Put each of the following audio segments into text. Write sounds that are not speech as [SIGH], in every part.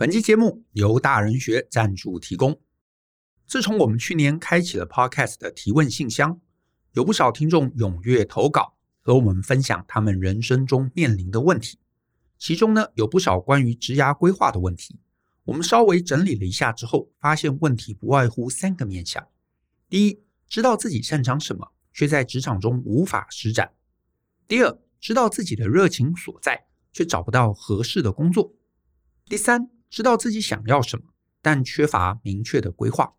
本期节目由大人学赞助提供。自从我们去年开启了 Podcast 的提问信箱，有不少听众踊跃投稿，和我们分享他们人生中面临的问题。其中呢，有不少关于职涯规划的问题。我们稍微整理了一下之后，发现问题不外乎三个面向：第一，知道自己擅长什么，却在职场中无法施展；第二，知道自己的热情所在，却找不到合适的工作；第三，知道自己想要什么，但缺乏明确的规划。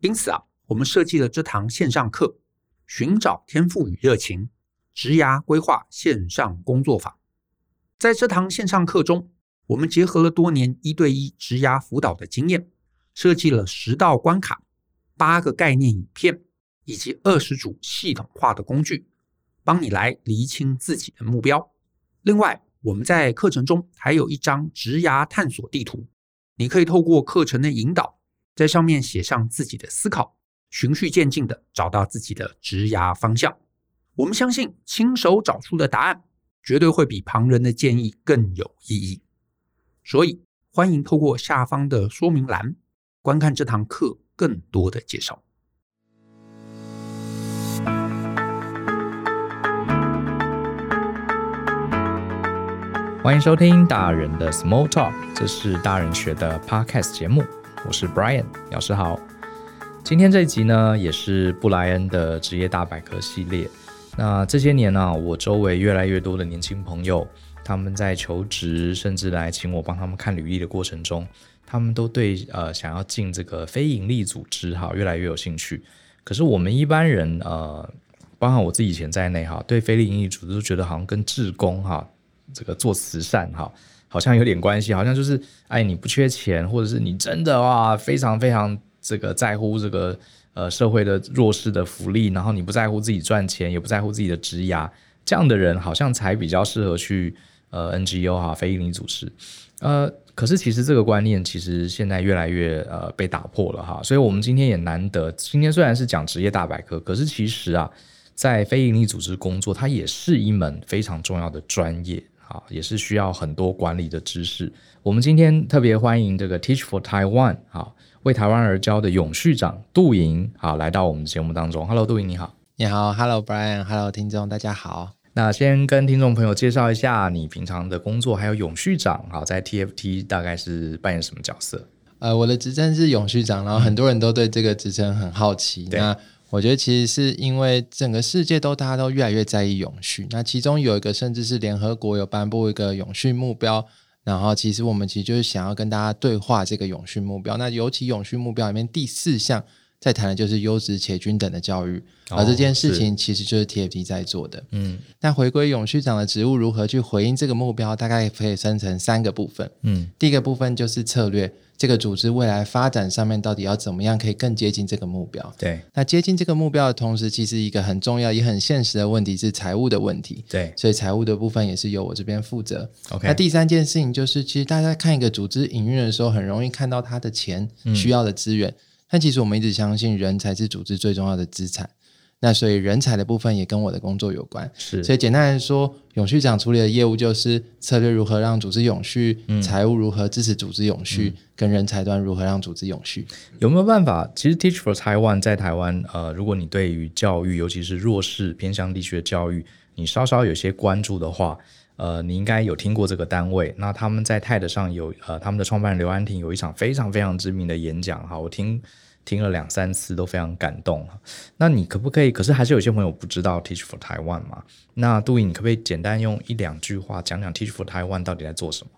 因此啊，我们设计了这堂线上课——寻找天赋与热情，职涯规划线上工作坊。在这堂线上课中，我们结合了多年一对一职涯辅导的经验，设计了十道关卡、八个概念影片以及二十组系统化的工具，帮你来厘清自己的目标。另外，我们在课程中还有一张职涯探索地图，你可以透过课程的引导，在上面写上自己的思考，循序渐进的找到自己的职涯方向。我们相信，亲手找出的答案，绝对会比旁人的建议更有意义。所以，欢迎透过下方的说明栏，观看这堂课更多的介绍。欢迎收听大人的 Small Talk，这是大人学的 Podcast 节目。我是 Brian，老师好。今天这一集呢，也是布莱恩的职业大百科系列。那这些年呢、我周围越来越多的年轻朋友，他们在求职，甚至来请我帮他们看履历的过程中，他们都对呃想要进这个非营利组织哈越来越有兴趣。可是我们一般人呃，包含我自己以前在内哈，对非营利组织都觉得好像跟志工哈。这个做慈善哈，好像有点关系，好像就是哎，你不缺钱，或者是你真的哇，非常非常这个在乎这个呃社会的弱势的福利，然后你不在乎自己赚钱，也不在乎自己的职涯，这样的人好像才比较适合去呃 NGO 哈，非营利组织。呃，可是其实这个观念其实现在越来越呃被打破了哈，所以我们今天也难得，今天虽然是讲职业大百科，可是其实啊，在非营利组织工作，它也是一门非常重要的专业。啊，也是需要很多管理的知识。我们今天特别欢迎这个 Teach for Taiwan，好，为台湾而教的永续长杜莹，好，来到我们节目当中。Hello，杜莹你好。你好，Hello Brian，Hello 听众大家好。那先跟听众朋友介绍一下你平常的工作，还有永续长，好，在 TFT 大概是扮演什么角色？呃，我的职称是永续长，然后很多人都对这个职称很好奇。嗯、那我觉得其实是因为整个世界都大家都越来越在意永续，那其中有一个甚至是联合国有颁布一个永续目标，然后其实我们其实就是想要跟大家对话这个永续目标。那尤其永续目标里面第四项在谈的就是优质且均等的教育，而这件事情其实就是 TFT 在做的。嗯，那回归永续长的职务如何去回应这个目标，大概可以分成三个部分。嗯，第一个部分就是策略。这个组织未来发展上面到底要怎么样可以更接近这个目标？对，那接近这个目标的同时，其实一个很重要也很现实的问题是财务的问题。对，所以财务的部分也是由我这边负责。OK，那第三件事情就是，其实大家看一个组织营运的时候，很容易看到他的钱需要的资源，嗯，但其实我们一直相信人才是组织最重要的资产。那所以人才的部分也跟我的工作有关，是。所以简单来说，永续长处理的业务就是策略如何让组织永续，嗯、财务如何支持组织永续，嗯、跟人才端如何让组织永续。有没有办法？其实 Teach for Taiwan 在台湾，呃，如果你对于教育，尤其是弱势偏向地区的教育，你稍稍有些关注的话，呃，你应该有听过这个单位。那他们在 TED 上有，呃，他们的创办人刘安婷有一场非常非常知名的演讲，哈，我听。听了两三次都非常感动，那你可不可以？可是还是有些朋友不知道 Teach for Taiwan 嘛？那杜莹，你可不可以简单用一两句话讲讲 Teach for Taiwan 到底在做什么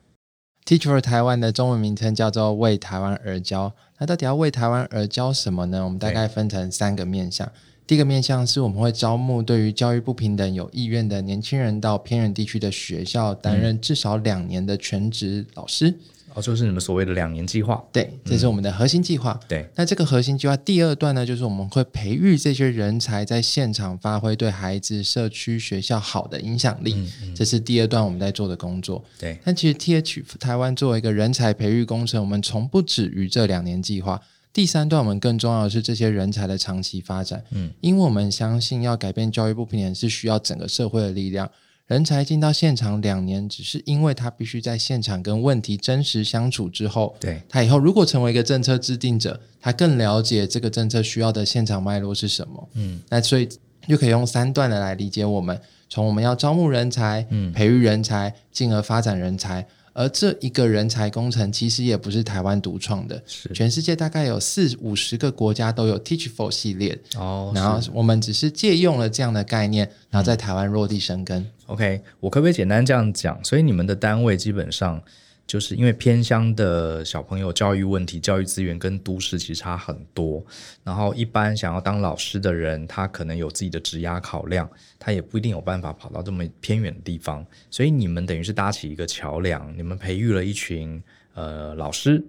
？Teach for Taiwan 的中文名称叫做为台湾而教。那到底要为台湾而教什么呢？我们大概分成三个面向。第一个面向是我们会招募对于教育不平等有意愿的年轻人到偏远地区的学校担任至少两年的全职老师。哦，就是你们所谓的两年计划，对，这是我们的核心计划。嗯、对，那这个核心计划第二段呢，就是我们会培育这些人才在现场发挥对孩子、社区、学校好的影响力。嗯嗯、这是第二段我们在做的工作。对，但其实 Teach for Taiwan 作为一个人才培育工程，我们从不止于这两年计划。第三段我们更重要的是这些人才的长期发展。嗯，因为我们相信要改变教育不平等是需要整个社会的力量。人才进到现场两年，只是因为他必须在现场跟问题真实相处之后，对，他以后如果成为一个政策制定者，他更了解这个政策需要的现场脉络是什么。嗯，那所以就可以用三段的来理解我们，从我们要招募人才，嗯，培育人才，进而发展人才。而这一个人才工程其实也不是台湾独创的，是全世界大概有四五十个国家都有 Teach For 系列哦。然后我们只是借用了这样的概念，然后在台湾落地生根。嗯、OK，我可不可以简单这样讲？所以你们的单位基本上。就是因为偏乡的小朋友教育问题、教育资源跟都市其实差很多，然后一般想要当老师的人，他可能有自己的职涯考量，他也不一定有办法跑到这么偏远的地方，所以你们等于是搭起一个桥梁，你们培育了一群呃老师，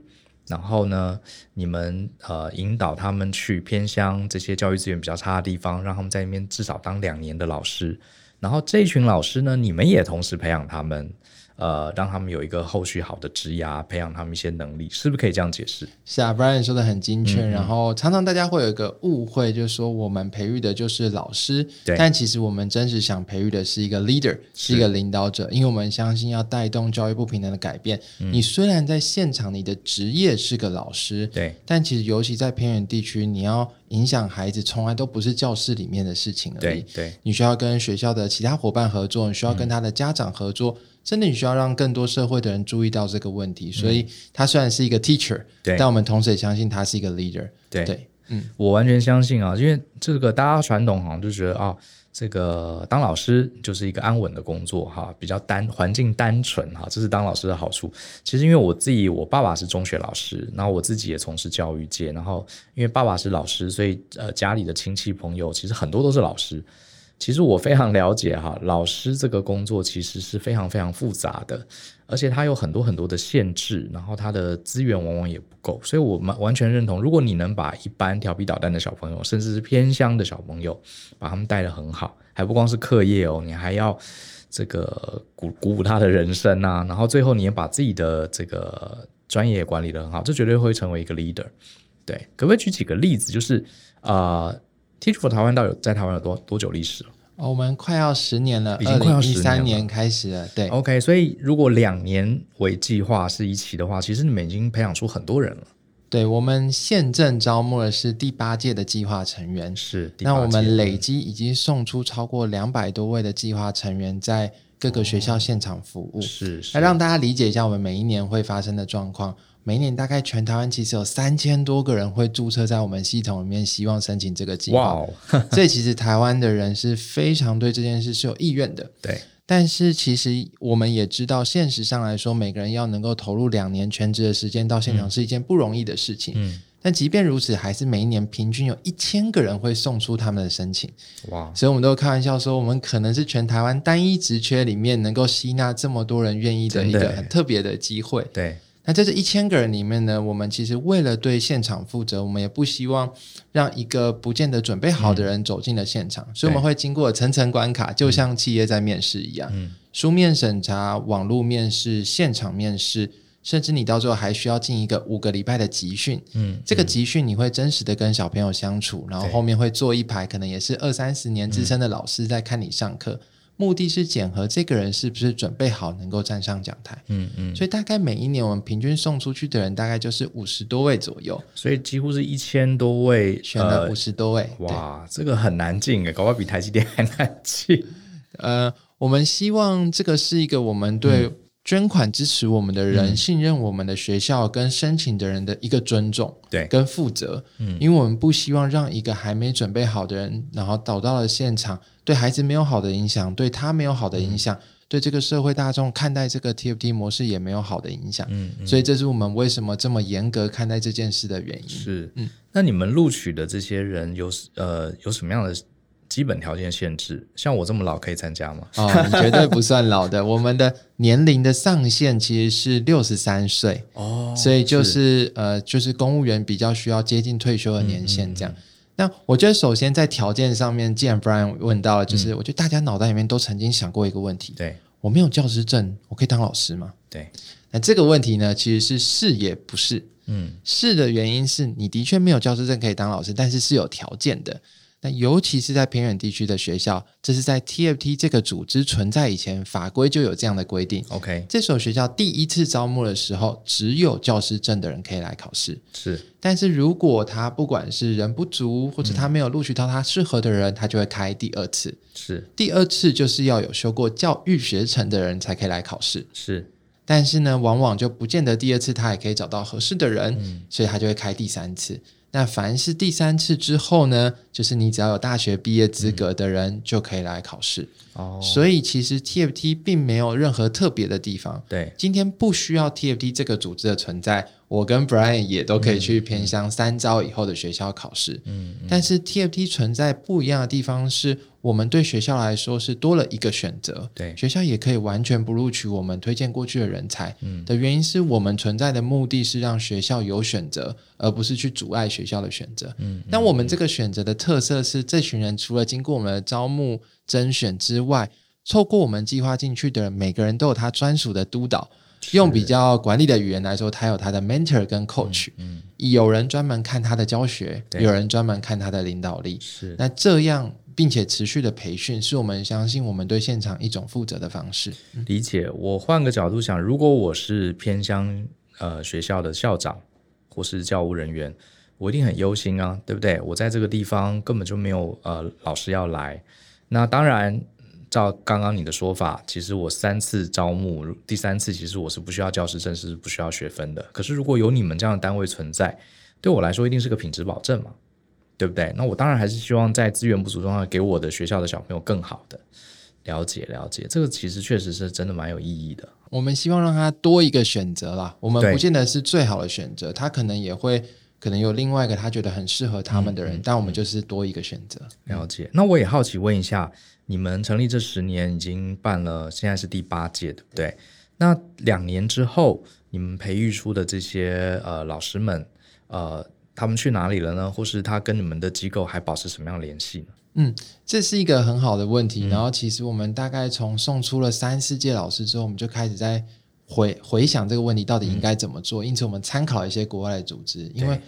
然后呢，你们呃引导他们去偏乡这些教育资源比较差的地方，让他们在那边至少当两年的老师，然后这一群老师呢，你们也同时培养他们。呃，让他们有一个后续好的职涯，培养他们一些能力，是不是可以这样解释？是啊，Brian 说的很精确。嗯嗯，然后常常大家会有一个误会，就是说我们培育的就是老师，但其实我们真实想培育的是一个 leader，是，是一个领导者，因为我们相信要带动教育不平等的改变。嗯、你虽然在现场，你的职业是个老师，对，但其实尤其在偏远地区，你要影响孩子，从来都不是教室里面的事情而已。对，对，你需要跟学校的其他伙伴合作，你需要跟他的家长合作。嗯真的，你需要让更多社会的人注意到这个问题。所以，他虽然是一个 teacher，对，但我们同时也相信他是一个 leader。对，对，嗯，我完全相信啊，因为这个大家传统好像就觉得啊，这个当老师就是一个安稳的工作哈，比较单环境单纯哈，这是当老师的好处。其实，因为我自己，我爸爸是中学老师，然后我自己也从事教育界，然后因为爸爸是老师，所以呃，家里的亲戚朋友其实很多都是老师。其实我非常了解哈，老师这个工作其实是非常非常复杂的，而且他有很多很多的限制，然后他的资源往往也不够，所以我们完全认同，如果你能把一般调皮捣蛋的小朋友，甚至是偏乡的小朋友，把他们带得很好，还不光是课业哦，你还要这个鼓鼓舞他的人生啊，然后最后你也把自己的这个专业管理得很好，这绝对会成为一个 leader。对，可不可以举几个例子？就是啊。呃 Teach For 台湾到底在台湾有多多久历史了？哦，我们快要十年了，已经快要十年了。三年开始了，对。OK，所以如果两年为计划是一期的话，其实你们已经培养出很多人了。对，我们现正招募的是第八届的计划成员，是。那我们累积已经送出超过两百多位的计划成员，在各个学校现场服务。哦、是，是。来让大家理解一下我们每一年会发生的状况。每年大概全台湾其实有三千多个人会注册在我们系统里面，希望申请这个计划。哇 [LAUGHS] [LAUGHS] 所以其实台湾的人是非常对这件事是有意愿的。对，但是其实我们也知道，现实上来说，每个人要能够投入两年全职的时间到现场是一件不容易的事情。嗯，但即便如此，还是每一年平均有一千个人会送出他们的申请。哇！所以我们都开玩笑说，我们可能是全台湾单一职缺里面能够吸纳这么多人愿意的一个很特别的机会。对。那在这一千个人里面呢，我们其实为了对现场负责，我们也不希望让一个不见得准备好的人走进了现场，嗯、所以我们会经过层层关卡，就像企业在面试一样，嗯、书面审查、网络面试、现场面试，甚至你到最后还需要进一个五个礼拜的集训。嗯，这个集训你会真实的跟小朋友相处，然后后面会坐一排，可能也是二三十年资深的老师在看你上课。目的是检核这个人是不是准备好能够站上讲台，嗯嗯，所以大概每一年我们平均送出去的人大概就是五十多位左右，所以几乎是一千多位选了五十多位，呃、哇，这个很难进诶，搞不好比台积电还难进。[LAUGHS] 呃，我们希望这个是一个我们对捐款支持我们的人、嗯、信任我们的学校跟申请的人的一个尊重，对，跟负责，嗯，因为我们不希望让一个还没准备好的人，然后倒到了现场。对孩子没有好的影响，对他没有好的影响，嗯、对这个社会大众看待这个 TFT 模式也没有好的影响。嗯，嗯，所以这是我们为什么这么严格看待这件事的原因。是，嗯，那你们录取的这些人有呃有什么样的基本条件限制？像我这么老可以参加吗？哦，你绝对不算老的。我们的年龄的上限其实是六十三岁哦，所以就是，是呃，就是公务员比较需要接近退休的年限这样。嗯嗯嗯那我觉得，首先在条件上面，既然 Brian 问到了，就是我觉得大家脑袋里面都曾经想过一个问题：对，我没有教师证，我可以当老师吗？对。那这个问题呢，其实是是也不是。嗯，是的原因是你的确没有教师证可以当老师，但是是有条件的。那尤其是在偏远地区的学校，这是在 TFT 这个组织存在以前，法规就有这样的规定。OK，这所学校第一次招募的时候，只有教师证的人可以来考试。是，但是如果他不管是人不足，或者他没有录取到他适合的人，嗯、他就会开第二次。是，第二次就是要有修过教育学程的人才可以来考试。是，但是呢，往往就不见得第二次他也可以找到合适的人，嗯、所以他就会开第三次。那凡是第三次之后呢，就是你只要有大学毕业资格的人就可以来考试。哦、嗯，所以其实 TFT 并没有任何特别的地方。对，今天不需要 TFT 这个组织的存在，我跟 Brian 也都可以去偏乡三招以后的学校考试。嗯，嗯，但是 TFT 存在不一样的地方是。我们对学校来说是多了一个选择，对，学校也可以完全不录取我们推荐过去的人才。嗯，的原因是我们存在的目的是让学校有选择，而不是去阻碍学校的选择。嗯，那我们这个选择的特色是，这群人除了经过我们的招募甄选之外，透过我们计划进去的人，每个人都有他专属的督导。用比较管理的语言来说，他有他的 mentor 跟 coach，嗯，有人专门看他的教学，有人专门看他的领导力。是，那这样。并且持续的培训，是我们相信我们对现场一种负责的方式。理解。我换个角度想，如果我是偏乡呃学校的校长或是教务人员，我一定很忧心啊，对不对？我在这个地方根本就没有呃老师要来。那当然，照刚刚你的说法，其实我三次招募，第三次其实我是不需要教师证，是不需要学分的。可是如果有你们这样的单位存在，对我来说一定是个品质保证嘛。对不对？那我当然还是希望在资源不足状况下，给我的学校的小朋友更好的了解了解。这个其实确实是真的蛮有意义的。我们希望让他多一个选择啦。我们不见得是最好的选择，他可能也会可能有另外一个他觉得很适合他们的人，嗯嗯、但我们就是多一个选择。了解。那我也好奇问一下，你们成立这十年已经办了，现在是第八届，对不对？那两年之后，你们培育出的这些呃老师们，呃。他们去哪里了呢？或是他跟你们的机构还保持什么样的联系呢？嗯，这是一个很好的问题。嗯、然后，其实我们大概从送出了三四届老师之后，我们就开始在回回想这个问题到底应该怎么做。嗯、因此，我们参考一些国外的组织，因为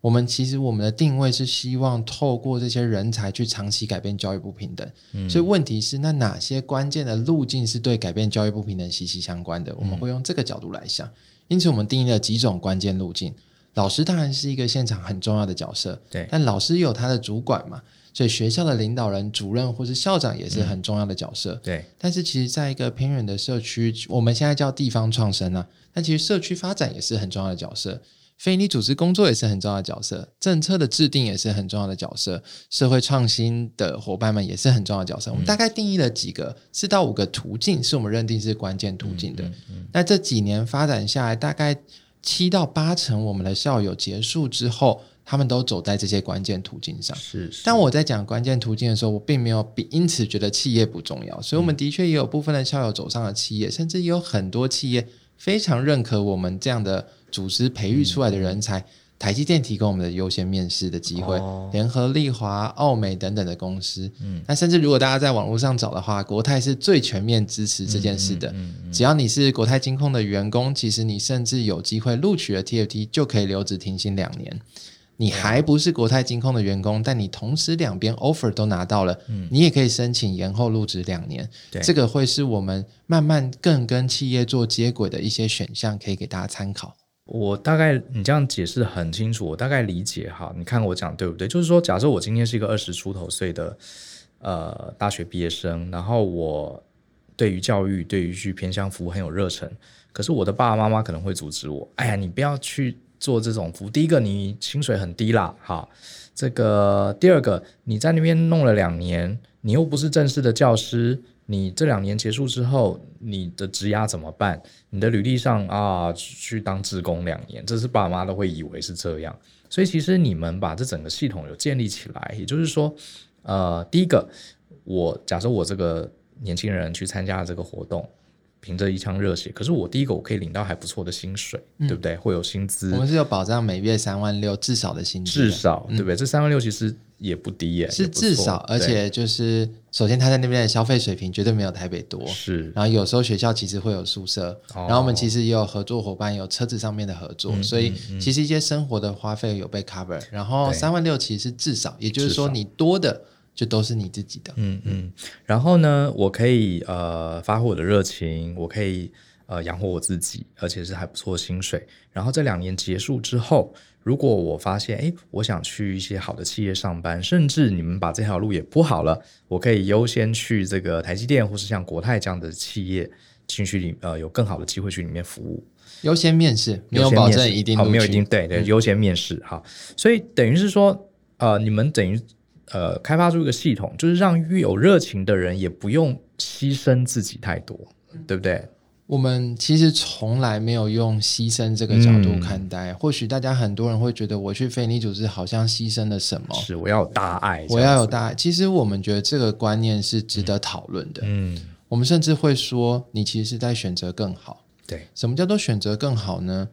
我们其实我们的定位是希望透过这些人才去长期改变教育不平等。嗯、所以，问题是那哪些关键的路径是对改变教育不平等息息相关的？我们会用这个角度来想。嗯、因此，我们定义了几种关键路径。老师当然是一个现场很重要的角色，对。但老师有他的主管嘛，所以学校的领导人、主任或是校长也是很重要的角色，嗯、对。但是其实，在一个偏远的社区，我们现在叫地方创生啊，但其实社区发展也是很重要的角色，非营利组织工作也是很重要的角色，政策的制定也是很重要的角色，社会创新的伙伴们也是很重要的角色。嗯、我们大概定义了几个四到五个途径，是我们认定是关键途径的。嗯嗯嗯、那这几年发展下来，大概。七到八成我们的校友结束之后，他们都走在这些关键途径上。是，是。但我在讲关键途径的时候，我并没有比因此觉得企业不重要。所以，我们的确也有部分的校友走上了企业，嗯、甚至也有很多企业非常认可我们这样的组织培育出来的人才。嗯台积电提供我们的优先面试的机会，哦、联合利华、奥美等等的公司，嗯，那甚至如果大家在网络上找的话，国泰是最全面支持这件事的。嗯嗯嗯、只要你是国泰金控的员工，其实你甚至有机会录取了 TFT 就可以留职停薪两年。你还不是国泰金控的员工，但你同时两边 offer 都拿到了，嗯、你也可以申请延后入职两年。对这个会是我们慢慢更跟企业做接轨的一些选项，可以给大家参考。我大概你这样解释很清楚，我大概理解哈。你看我讲对不对？就是说，假设我今天是一个二十出头岁的呃大学毕业生，然后我对于教育、对于去偏向服务很有热忱，可是我的爸爸妈妈可能会阻止我。哎呀，你不要去做这种服务。第一个，你薪水很低啦，哈。这个第二个，你在那边弄了两年，你又不是正式的教师。你这两年结束之后，你的职涯怎么办？你的履历上啊，去当志工两年，这是爸妈都会以为是这样。所以其实你们把这整个系统有建立起来，也就是说，呃，第一个，我假设我这个年轻人去参加这个活动，凭着一腔热血，可是我第一个我可以领到还不错的薪水，嗯、对不对？会有薪资，我们是有保障，每月三万六至少的薪资，至少对不对？嗯、这三万六其实。也不低耶，是至少，而且就是首先他在那边的消费水平绝对没有台北多，是。然后有时候学校其实会有宿舍，哦、然后我们其实也有合作伙伴，有车子上面的合作，嗯、所以其实一些生活的花费有被 cover。然后三万六其实是至少，也就是说你多的就都是你自己的。嗯嗯。然后呢，我可以呃发挥我的热情，我可以呃养活我自己，而且是还不错的薪水。然后这两年结束之后。如果我发现，哎，我想去一些好的企业上班，甚至你们把这条路也铺好了，我可以优先去这个台积电或是像国泰这样的企业进去里，呃，有更好的机会去里面服务。优先面试，没有保证一定，好，没有一定，对对，优先面试，哈，所以等于是说，呃，你们等于呃开发出一个系统，就是让越有热情的人也不用牺牲自己太多，对不对？我们其实从来没有用牺牲这个角度看待。嗯、或许大家很多人会觉得，我去非营利组织好像牺牲了什么？是，我要有大爱，我要有大爱。其实我们觉得这个观念是值得讨论的。嗯，我们甚至会说，你其实是在选择更好。对，什么叫做选择更好呢？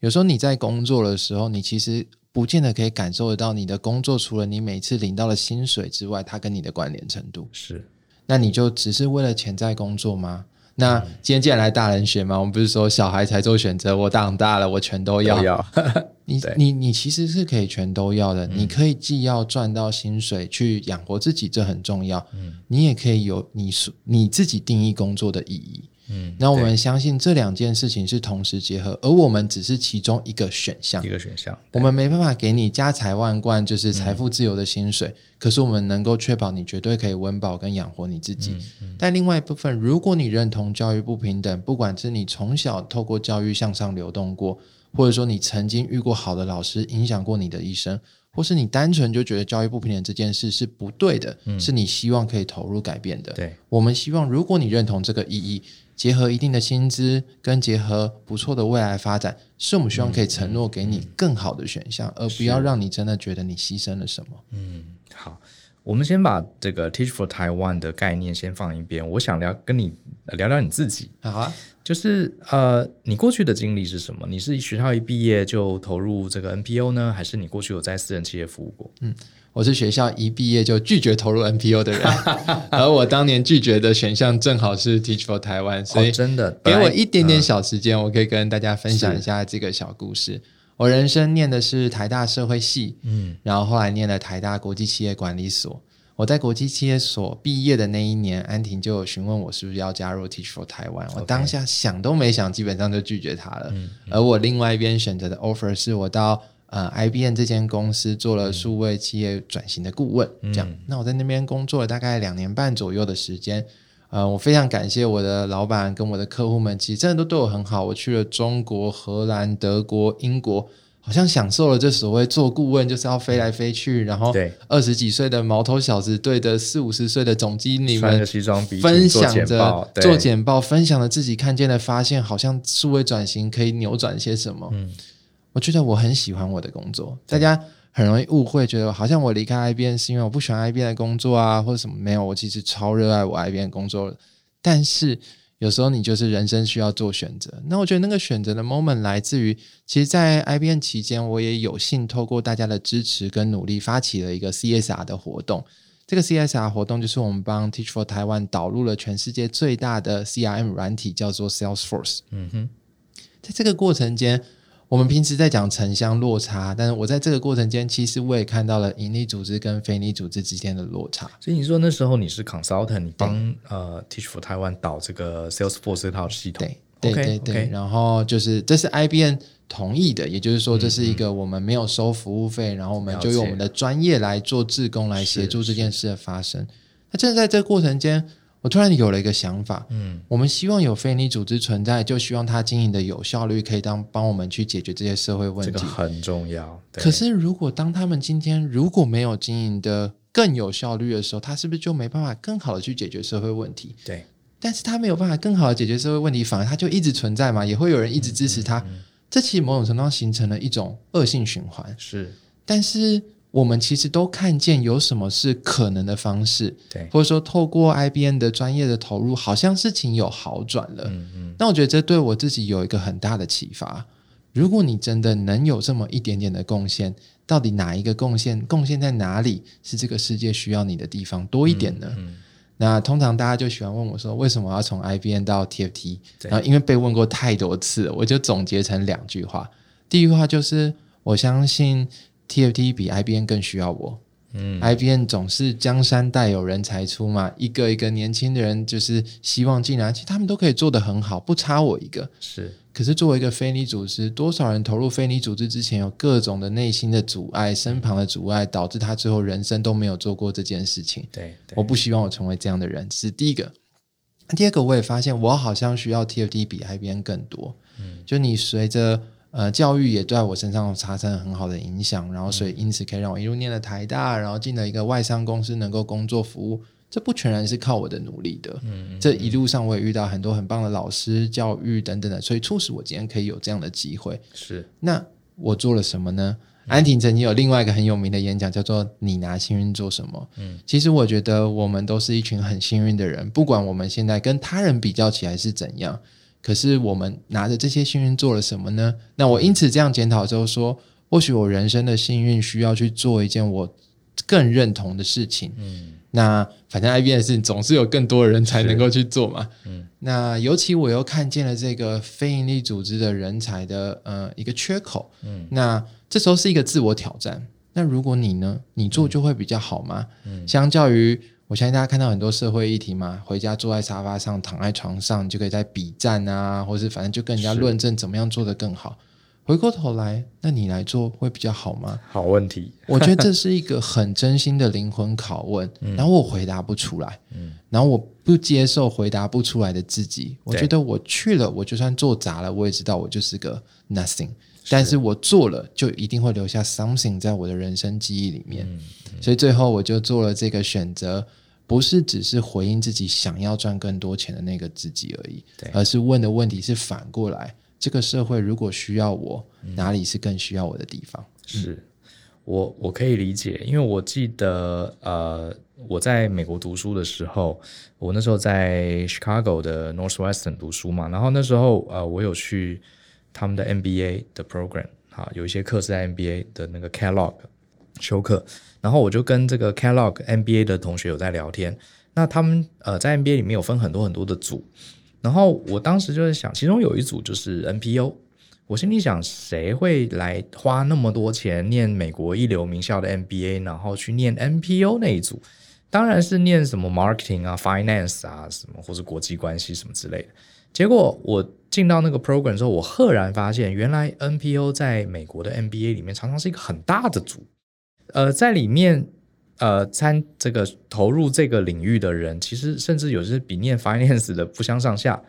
有时候你在工作的时候，你其实不见得可以感受得到你的工作，除了你每次领到的薪水之外，它跟你的关联程度是。那你就只是为了钱在工作吗？那今天既然来大人学嘛，我们不是说小孩才做选择，我长大了我全都要。都要 [LAUGHS] 你 [LAUGHS] 你你其实是可以全都要的，嗯、你可以既要赚到薪水去养活自己，这很重要。嗯、你也可以有你你自己定义工作的意义。嗯，那我们相信这两件事情是同时结合，而我们只是其中一个选项。一个选项，我们没办法给你家财万贯，就是财富自由的薪水。嗯、可是我们能够确保你绝对可以温饱跟养活你自己。但另外一部分，如果你认同教育不平等，不管是你从小透过教育向上流动过，或者说你曾经遇过好的老师影响过你的一生，或是你单纯就觉得教育不平等这件事是不对的，嗯、是你希望可以投入改变的。对，我们希望如果你认同这个意义。结合一定的薪资，跟结合不错的未来发展，是我们希望可以承诺给你更好的选项，嗯、而不要让你真的觉得你牺牲了什么。嗯，好，我们先把这个 Teach for Taiwan 的概念先放一边。我想聊跟你聊聊你自己。好啊，就是呃，你过去的经历是什么？你是学校一毕业就投入这个 NPO 呢，还是你过去有在私人企业服务过？嗯。我是学校一毕业就拒绝投入 NPO 的人，[LAUGHS] 而我当年拒绝的选项正好是 Teach for Taiwan，所以真的给我一点点小时间，我可以跟大家分享一下这个小故事。我人生念的是台大社会系，嗯，然后后来念了台大国际企业管理所。我在国际企业所毕业的那一年，安婷就有询问我是不是要加入 Teach for Taiwan，我当下想都没想，基本上就拒绝他了。而我另外一边选择的 offer 是我到。呃，IBM 这间公司做了数位企业转型的顾问，嗯、这样。那我在那边工作了大概两年半左右的时间。呃，我非常感谢我的老板跟我的客户们，其实真的都对我很好。我去了中国、荷兰、德国、英国，好像享受了这所谓做顾问就是要飞来飞去，然后二十几岁的毛头小子对着四五十岁的总经理们分享着做简报，分享了自己看见的发现，好像数位转型可以扭转些什么。嗯我觉得我很喜欢我的工作，大家很容易误会，觉得好像我离开 IBM 是因为我不喜欢 IBM 的工作啊，或者什么。没有，我其实超热爱我 IBM 工作。但是有时候你就是人生需要做选择。那我觉得那个选择的 moment 来自于，其实，在 IBM 期间，我也有幸透过大家的支持跟努力，发起了一个 CSR 的活动。这个 CSR 活动就是我们帮 Teach for Taiwan 导入了全世界最大的 CRM 软体，叫做 Salesforce。嗯哼，在这个过程间。我们平时在讲城乡落差，但是我在这个过程间，其实我也看到了盈利组织跟非营利组织之间的落差。所以你说那时候你是 consultant，你帮呃 Teach for Taiwan 导这个 Salesforce 这套系统。对对对对。Okay, okay 然后就是这是 IBM 同意的，也就是说这是一个我们没有收服务费，嗯嗯然后我们就用我们的专业来做志工来协助这件事的发生。那正在这个过程间。我突然有了一个想法，嗯，我们希望有非营利组织存在，就希望它经营的有效率，可以当帮我们去解决这些社会问题，这个很重要。可是，如果当他们今天如果没有经营的更有效率的时候，他是不是就没办法更好的去解决社会问题？对。但是他没有办法更好的解决社会问题，反而他就一直存在嘛，也会有人一直支持他。嗯嗯嗯、这其实某种程度上形成了一种恶性循环。是，但是。我们其实都看见有什么是可能的方式，对，或者说透过 IBM 的专业的投入，好像事情有好转了。嗯嗯。那我觉得这对我自己有一个很大的启发。如果你真的能有这么一点点的贡献，到底哪一个贡献贡献在哪里是这个世界需要你的地方多一点呢？嗯嗯、那通常大家就喜欢问我说，为什么要从 IBM 到 TFT？然后因为被问过太多次了，我就总结成两句话。第一句话就是我相信 TFT 比 IBN 更需要我。嗯，IBN 总是江山代有人才出嘛，一个一个年轻的人就是希望进来，其实他们都可以做得很好，不差我一个。是，可是作为一个非你组织，多少人投入非你组织之前有各种的内心的阻碍、身旁的阻碍，导致他最后人生都没有做过这件事情。对，对我不希望我成为这样的人，这是第一个。第二个，我也发现我好像需要 TFT 比 IBN 更多。嗯，就你随着。呃，教育也在我身上产生了很好的影响，然后所以因此可以让我一路念了台大，然后进了一个外商公司，能够工作服务。这不全然是靠我的努力的，嗯，嗯，这一路上我也遇到很多很棒的老师、教育等等的，所以促使我今天可以有这样的机会。是，那我做了什么呢？嗯、安婷曾经有另外一个很有名的演讲，叫做“你拿幸运做什么？”嗯，其实我觉得我们都是一群很幸运的人，不管我们现在跟他人比较起来是怎样。可是我们拿着这些幸运做了什么呢？那我因此这样检讨之后说，或许我人生的幸运需要去做一件我更认同的事情。嗯，那反正 IBM 的事情总是有更多的人才能够去做嘛。嗯，那尤其我又看见了这个非营利组织的人才的呃一个缺口。嗯，那这时候是一个自我挑战。那如果你呢？你做就会比较好吗？嗯，相较于。我相信大家看到很多社会议题嘛，回家坐在沙发上，躺在床上，就可以在比战啊，或是反正就跟人家论证怎么样做得更好。回过头来，那你来做会比较好吗？好问题，我觉得这是一个很真心的灵魂拷问。然后我回答不出来，嗯，然后我不接受回答不出来的自己。我觉得我去了，我就算做砸了，我也知道我就是个 nothing。但是我做了，就一定会留下 something 在我的人生记忆里面。所以最后我就做了这个选择。不是只是回应自己想要赚更多钱的那个自己而已，而是问的问题是反过来：这个社会如果需要我，嗯、哪里是更需要我的地方？是我我可以理解，因为我记得呃，我在美国读书的时候，我那时候在 Chicago 的 Northwestern 读书嘛，然后那时候呃，我有去他们的 MBA 的 program 啊，有一些课是在 MBA 的那个 Kellogg 修课。然后我就跟这个 Kellogg MBA 的同学有在聊天，那他们呃在 MBA 里面有分很多很多的组，然后我当时就在想，其中有一组就是 NPO，我心里想，谁会来花那么多钱念美国一流名校的 MBA，然后去念 NPO 那一组？当然是念什么 Marketing 啊、Finance 啊什么，或是国际关系什么之类的。结果我进到那个 program 之后，我赫然发现，原来 NPO 在美国的 MBA 里面常常是一个很大的组。呃，在里面，呃，参这个投入这个领域的人，其实甚至有些比念 finance 的不相上下。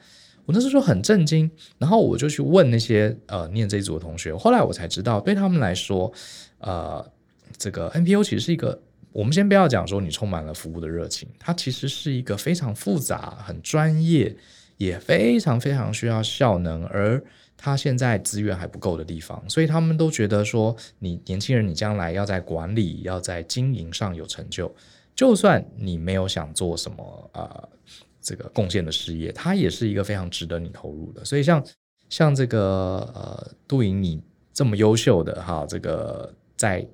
我那时候很震惊，然后我就去问那些呃念这一组的同学，后来我才知道，对他们来说，呃，这个 NPO 其实是一个，我们先不要讲说你充满了服务的热情，它其实是一个非常复杂、很专业，也非常非常需要效能而。他现在资源还不够的地方，所以他们都觉得说，你年轻人，你将来要在管理、要在经营上有成就，就算你没有想做什么呃这个贡献的事业，它也是一个非常值得你投入的。所以像像这个呃杜莹，你这么优秀的哈，这个在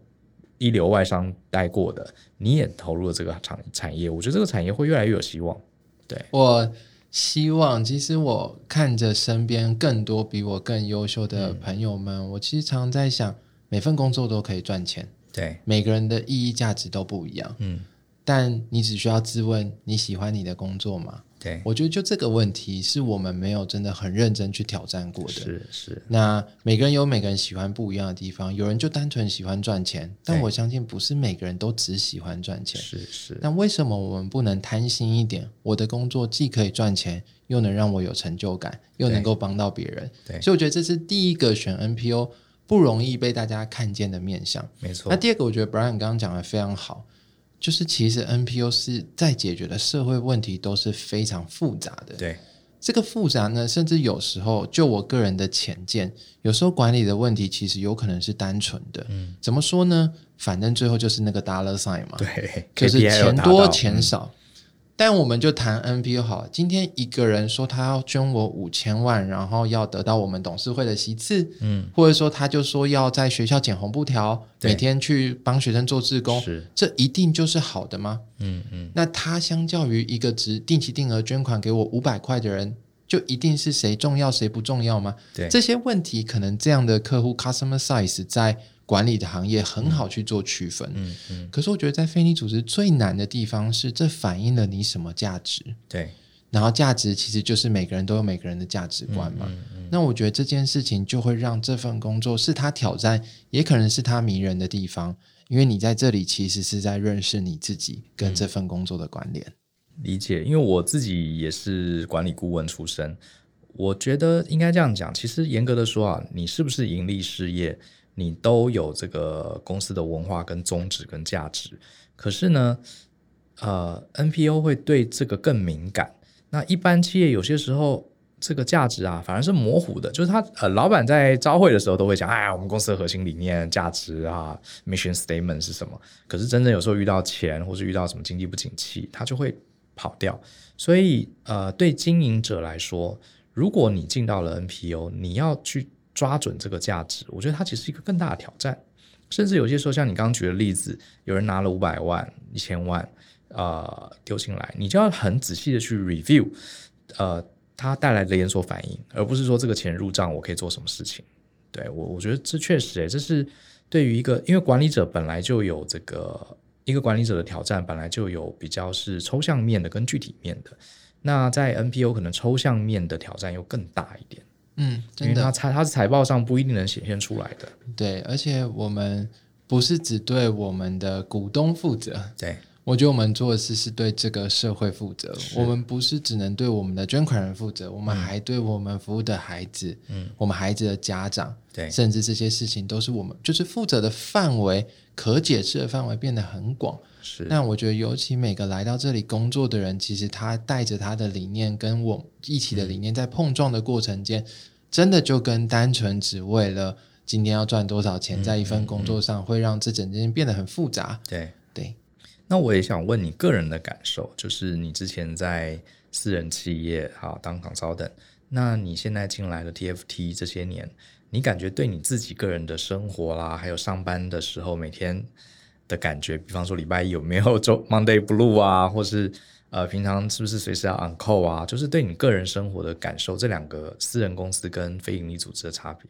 一流外商待过的，你也投入了这个产产业，我觉得这个产业会越来越有希望。对我。希望，其实我看着身边更多比我更优秀的朋友们，嗯、我其实常常在想，每份工作都可以赚钱，对，每个人的意义价值都不一样，嗯，但你只需要自问，你喜欢你的工作吗？对，我觉得就这个问题是我们没有真的很认真去挑战过的。是是。那每个人有每个人喜欢不一样的地方，有人就单纯喜欢赚钱，但我相信不是每个人都只喜欢赚钱。是是。那为什么我们不能贪心一点？我的工作既可以赚钱，又能让我有成就感，又能够帮到别人。对。所以我觉得这是第一个选 NPO 不容易被大家看见的面相。没错。那第二个，我觉得 Brian 刚刚讲的非常好。就是其实 NPO 是在解决的社会问题都是非常复杂的。对，这个复杂呢，甚至有时候就我个人的浅见，有时候管理的问题其实有可能是单纯的。嗯，怎么说呢？反正最后就是那个 dollar sign 嘛。对，就是钱多钱少。但我们就谈 NPO 好，今天一个人说他要捐我五千万，然后要得到我们董事会的席次，嗯，或者说他就说要在学校剪红布条，每天去帮学生做志工，是这一定就是好的吗？嗯嗯，那他相较于一个只定期定额捐款给我五百块的人，就一定是谁重要谁不重要吗？对，这些问题可能这样的客户 customer size 在。管理的行业很好去做区分，嗯嗯，可是我觉得在非营利组织最难的地方是，这反映了你什么价值？对，然后价值其实就是每个人都有每个人的价值观嘛。嗯嗯，那我觉得这件事情就会让这份工作是他挑战，也可能是他迷人的地方，因为你在这里其实是在认识你自己跟这份工作的关联。理解，因为我自己也是管理顾问出身，我觉得应该这样讲，其实严格的说啊，你是不是盈利事业？你都有这个公司的文化跟宗旨跟价值，可是呢，呃，NPO 会对这个更敏感。那一般企业有些时候这个价值啊，反而是模糊的，就是他呃，老板在招会的时候都会讲，哎，我们公司的核心理念、价值啊，mission statement 是什么？可是真正有时候遇到钱，或是遇到什么经济不景气，他就会跑掉。所以呃，对经营者来说，如果你进到了 NPO，你要去。抓准这个价值，我觉得它其实是一个更大的挑战。甚至有些时候，像你刚刚举的例子，有人拿了五百万、一千万，呃，丢进来，你就要很仔细的去 review，呃，它带来的连锁反应，而不是说这个钱入账，我可以做什么事情。对，我，我觉得这确实，诶，这是对于一个，因为管理者本来就有这个一个管理者的挑战，本来就有比较是抽象面的跟具体面的。那在 NPO 可能抽象面的挑战又更大一点。嗯，真的，因为它财它是财报上不一定能显现出来的。对，而且我们不是只对我们的股东负责。对，我觉得我们做的事是对这个社会负责。我们不是只能对我们的捐款人负责，我们还对我们服务的孩子，嗯，我们孩子的家长，对，甚至这些事情都是我们就是负责的范围，可解释的范围变得很广。是，那我觉得，尤其每个来到这里工作的人，其实他带着他的理念，跟我一起的理念在碰撞的过程间，嗯、真的就跟单纯只为了今天要赚多少钱，在一份工作上，会让这整件变得很复杂。对对。那我也想问你个人的感受，就是你之前在私人企业好当 consultant，那你现在进来的 TFT 这些年，你感觉对你自己个人的生活啦，还有上班的时候每天。的感觉，比方说礼拜一有没有 [LAUGHS] 周 Monday Blue 啊，或是呃平常是不是随时要 on call 啊？就是对你个人生活的感受，这两个私人公司跟非营利组织的差别。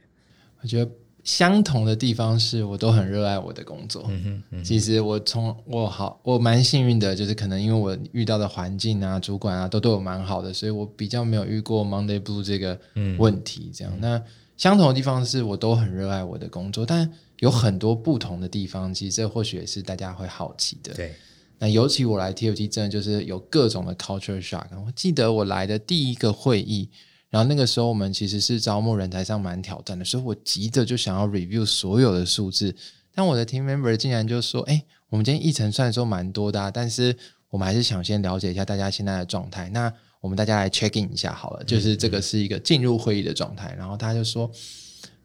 我觉得相同的地方是我都很热爱我的工作。嗯哼，嗯哼，其实我从我好我蛮幸运的，就是可能因为我遇到的环境啊、主管啊都对我蛮好的，所以我比较没有遇过 Monday Blue 这个问题。这样，嗯、那相同的地方是我都很热爱我的工作，但。有很多不同的地方，其实这或许也是大家会好奇的。对，那尤其我来 TFT 真的就是有各种的 culture shock。我记得我来的第一个会议，然后那个时候我们其实是招募人才上蛮挑战的，所以我急着就想要 review 所有的数字，但我的 team member 竟然就说：“哎，我们今天议程虽然说蛮多的啊，但是我们还是想先了解一下大家现在的状态。那我们大家来 check in 一下好了，就是这个是一个进入会议的状态。”然后他就说。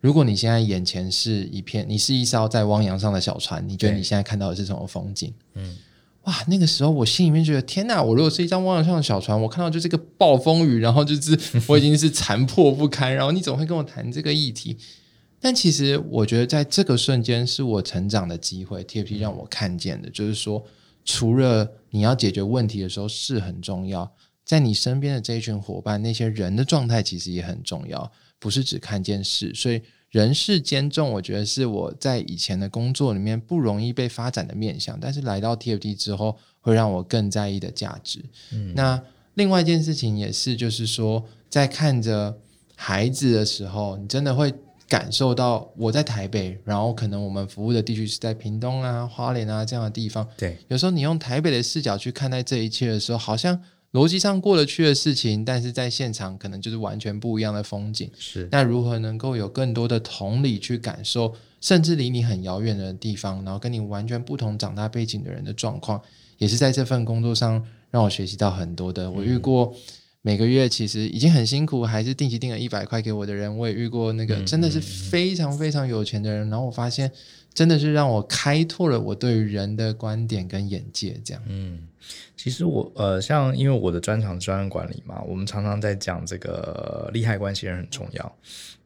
如果你现在眼前是一片，你是一艘在汪洋上的小船，你觉得你现在看到的是什么风景？嗯，哇，那个时候我心里面觉得，天哪！我如果是一张汪洋上的小船，我看到就是一个暴风雨，然后就是 [LAUGHS] 我已经是残破不堪，然后你总会跟我谈这个议题。但其实我觉得在这个瞬间是我成长的机会，TFT 让我看见的，就是说，除了你要解决问题的时候是很重要，在你身边的这一群伙伴，那些人的状态其实也很重要。不是只看见事，所以人事兼重，我觉得是我在以前的工作里面不容易被发展的面向，但是来到 TFT 之后，会让我更在意的价值。嗯，那另外一件事情也是，就是说，在看着孩子的时候，你真的会感受到我在台北，然后可能我们服务的地区是在屏东啊、花莲啊这样的地方。对，有时候你用台北的视角去看待这一切的时候，好像。逻辑上过得去的事情，但是在现场可能就是完全不一样的风景。是，那如何能够有更多的同理去感受，甚至离你很遥远的地方，然后跟你完全不同长大背景的人的状况，也是在这份工作上让我学习到很多的。我遇过每个月其实已经很辛苦，还是定期定了一百块给我的人，我也遇过那个真的是非常非常有钱的人，嗯、然后我发现真的是让我开拓了我对于人的观点跟眼界，这样。嗯，其实我呃，像因为我的专长专案管理嘛，我们常常在讲这个利害关系人很重要。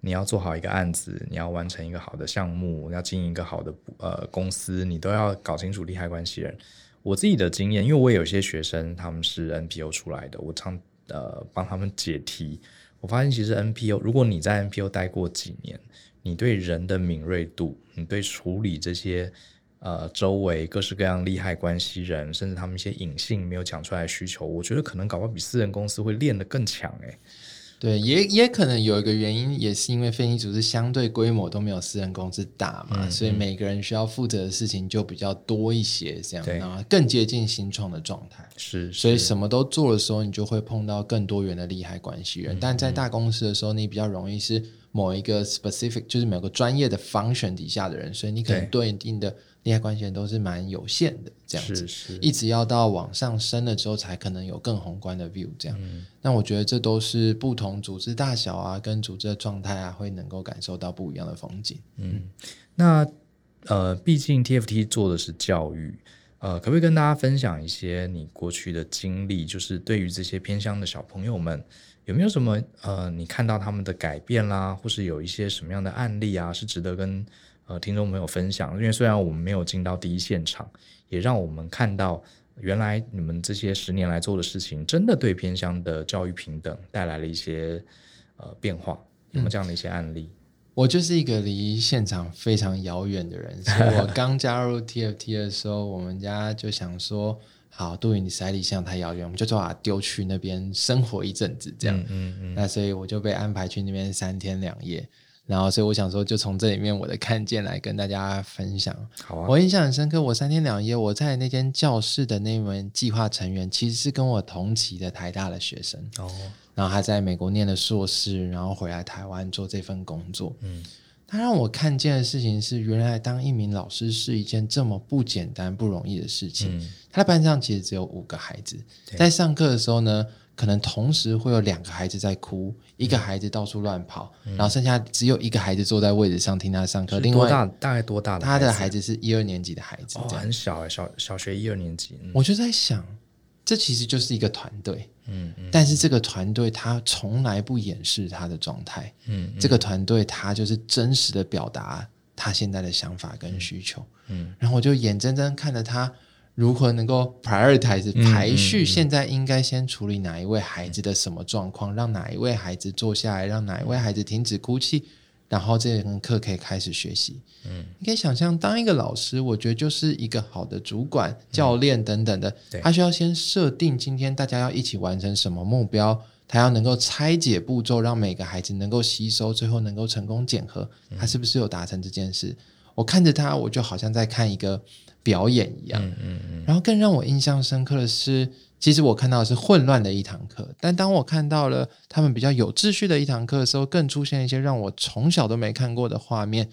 你要做好一个案子，你要完成一个好的项目，要经营一个好的呃公司，你都要搞清楚利害关系人。我自己的经验，因为我也有些学生他们是 NPO 出来的，我常呃帮他们解题。我发现其实 NPO，如果你在 NPO 待过几年，你对人的敏锐度，你对处理这些呃周围各式各样利害关系人，甚至他们一些隐性没有讲出来的需求，我觉得可能搞不好比私人公司会练得更强诶。对，也也可能有一个原因，也是因为非营利组织相对规模都没有私人公司大嘛，嗯、所以每个人需要负责的事情就比较多一些，这样，对然后更接近新创的状态。是，是，所以什么都做的时候，你就会碰到更多元的利害关系人。嗯、但在大公司的时候，你比较容易是某一个 specific，就是某个专业的 function 底下的人，所以你可能对应的。利害关系人都是蛮有限的，这样子，是是一直要到往上升了之后，才可能有更宏观的 view。这样，嗯、那我觉得这都是不同组织大小啊，跟组织的状态啊，会能够感受到不一样的风景。嗯，那呃，毕竟 TFT 做的是教育，呃，可不可以跟大家分享一些你过去的经历？就是对于这些偏乡的小朋友们，有没有什么呃，你看到他们的改变啦，或是有一些什么样的案例啊，是值得跟呃，听众朋友分享，因为虽然我们没有进到第一现场，也让我们看到原来你们这些十年来做的事情，真的对偏乡的教育平等带来了一些呃变化。有没有这样的一些案例？嗯，我就是一个离现场非常遥远的人，所以我 [LAUGHS] 刚加入 TFT 的时候，我们家就想说，好，杜宇，你实在离现场太遥远，我们就把它丢去那边生活一阵子，这样。嗯嗯，嗯。那所以我就被安排去那边三天两夜。然后，所以我想说，就从这里面我的看见来跟大家分享。好啊，我印象很深刻。我三天两夜，我在那间教室的那门计划成员，其实是跟我同期的台大的学生。哦，然后他在美国念的硕士，然后回来台湾做这份工作。嗯，他让我看见的事情是，原来当一名老师是一件这么不简单、不容易的事情。嗯，他的班上其实只有五个孩子，在上课的时候呢，可能同时会有两个孩子在哭，一个孩子到处乱跑，嗯、然后剩下只有一个孩子坐在位置上听他上课。另外，大概多大的？他的孩子是一二年级的孩子，哦，很小哎，小小学一二年级。我就在想，这其实就是一个团队，嗯，嗯，但是这个团队他从来不掩饰他的状态，嗯，嗯，这个团队他就是真实的表达他现在的想法跟需求，嗯，嗯，然后我就眼睁睁看着他。如何能够 prioritize 排序？现在应该先处理哪一位孩子的什么状况？让哪一位孩子坐下来？让哪一位孩子停止哭泣？然后这门课可以开始学习。嗯，你可以想象，当一个老师，我觉得就是一个好的主管、教练等等的。他需要先设定今天大家要一起完成什么目标，他要能够拆解步骤，让每个孩子能够吸收，最后能够成功检核。他是不是有达成这件事？我看着他，我就好像在看一个。表演一样，嗯嗯嗯，然后更让我印象深刻的是，其实我看到的是混乱的一堂课，但当我看到了他们比较有秩序的一堂课的时候，更出现一些让我从小都没看过的画面。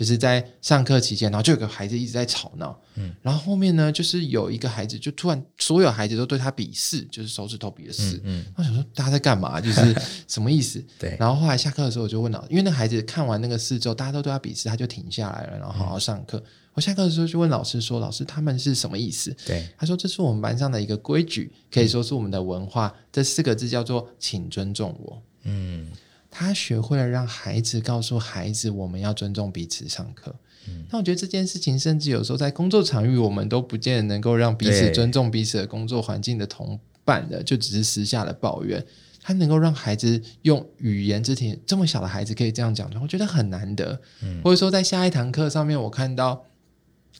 就是在上课期间，然后就有个孩子一直在吵闹，嗯，然后后面呢，就是有一个孩子就突然所有孩子都对他鄙视，就是手指头比的四，嗯，我想说大家在干嘛？就是什么意思？[LAUGHS] 对。然后后来下课的时候，我就问老师，因为那孩子看完那个四之后，大家都对他鄙视，他就停下来了，然后好好上课。我下课的时候就问老师说：“老师，他们是什么意思？”对，他说：“这是我们班上的一个规矩，可以说是我们的文化。这四个字叫做‘请尊重我’。”嗯。他学会了让孩子告诉孩子，我们要尊重彼此上课。嗯，那我觉得这件事情，甚至有时候在工作场域，我们都不见得能够让彼此尊重彼此的工作环境的同伴的，就只是私下的抱怨。他能够让孩子用语言之体，这么小的孩子可以这样讲，我觉得很难得。嗯，或者说在下一堂课上面，我看到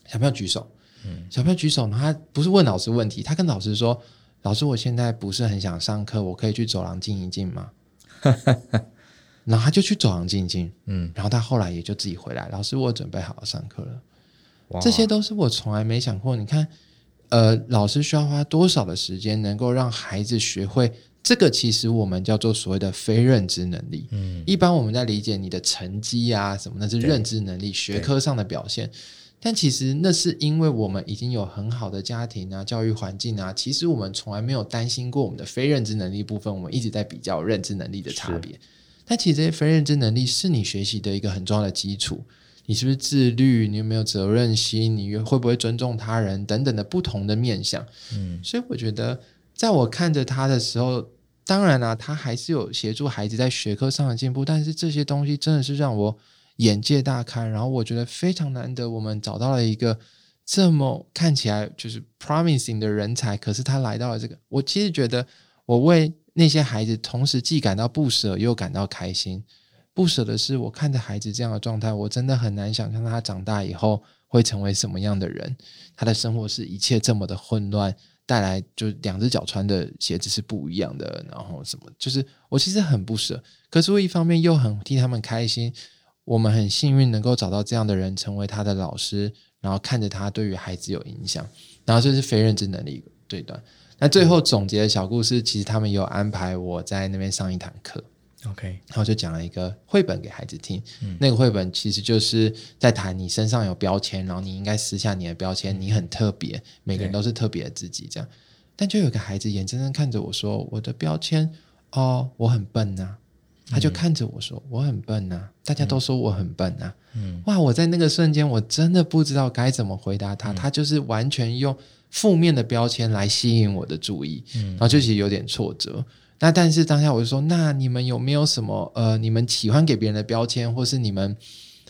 小朋友举手，嗯，小朋友举手呢，他不是问老师问题，他跟老师说：“老师，我现在不是很想上课，我可以去走廊静一静吗？” [LAUGHS] 然后他就去走廊静静，嗯，然后他后来也就自己回来。老师，我准备好好上课了。这些都是我从来没想过。你看，呃，老师需要花多少的时间，能够让孩子学会这个？其实我们叫做所谓的非认知能力。嗯，一般我们在理解你的成绩啊什么的，是认知能力，学科上的表现。但其实那是因为我们已经有很好的家庭啊、教育环境啊，其实我们从来没有担心过我们的非认知能力部分，我们一直在比较认知能力的差别。但其实这些非认知能力是你学习的一个很重要的基础。你是不是自律？你有没有责任心？你会不会尊重他人？等等的不同的面向。嗯，所以我觉得，在我看着他的时候，当然啦、啊，他还是有协助孩子在学科上的进步。但是这些东西真的是让我眼界大开。然后我觉得非常难得，我们找到了一个这么看起来就是 promising 的人才。可是他来到了这个，我其实觉得，我为那些孩子同时既感到不舍，又感到开心。不舍的是，我看着孩子这样的状态，我真的很难想象他长大以后会成为什么样的人。他的生活是一切这么的混乱，带来就两只脚穿的鞋子是不一样的，然后什么，就是我其实很不舍，可是我一方面又很替他们开心。我们很幸运能够找到这样的人成为他的老师，然后看着他对于孩子有影响，然后这是非认知能力这段。那最后总结的小故事，其实他们有安排我在那边上一堂课。OK，然后就讲了一个绘本给孩子听。嗯，那个绘本其实就是在谈你身上有标签，然后你应该撕下你的标签，你很特别，每个人都是特别的自己这样。但就有个孩子眼睁睁看着我说：“我的标签哦，我很笨呐。”他就看着我说：“我很笨呐。”大家都说我很笨呐。嗯，哇！我在那个瞬间我真的不知道该怎么回答他。他就是完全用负面的标签来吸引我的注意，嗯然后就其实有点挫折。那但是当下我就说，那你们有没有什么呃，你们喜欢给别人的标签，或是你们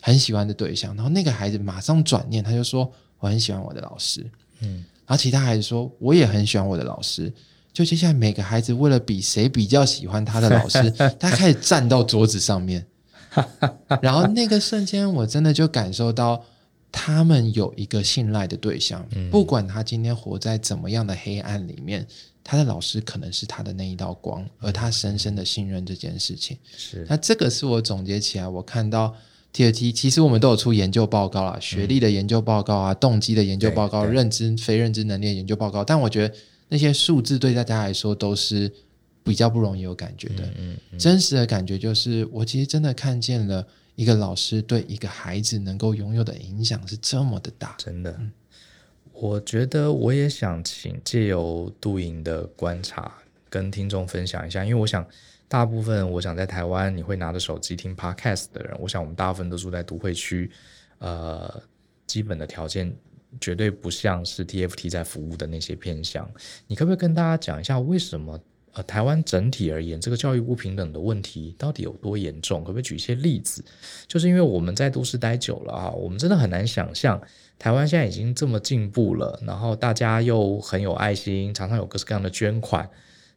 很喜欢的对象？然后那个孩子马上转念，他就说我很喜欢我的老师，嗯，然后其他孩子说我也很喜欢我的老师。就接下来每个孩子为了比谁比较喜欢他的老师，[LAUGHS] 他开始站到桌子上面，[LAUGHS] 然后那个瞬间我真的就感受到他们有一个信赖的对象，不管他今天活在怎么样的黑暗里面。他的老师可能是他的那一道光，而他深深的信任这件事情。是，那这个是我总结起来，我看到 TFT，其实我们都有出研究报告啦，学历的研究报告啊，动机的研究报告，认知非认知能力的研究报告。但我觉得那些数字对大家来说都是比较不容易有感觉的。嗯嗯，真实的感觉就是，我其实真的看见了一个老师对一个孩子能够拥有的影响是这么的大，真的。我觉得我也想请借由杜莹的观察跟听众分享一下，因为我想大部分我想在台湾你会拿着手机听 Podcast 的人，我想我们大部分都住在都会区，呃，基本的条件绝对不像是 TFT 在服务的那些偏向。你可不可以跟大家讲一下，为什么呃台湾整体而言这个教育不平等的问题到底有多严重？可不可以举一些例子？就是因为我们在都市待久了啊，我们真的很难想象。台湾现在已经这么进步了，然后大家又很有爱心，常常有各式各样的捐款，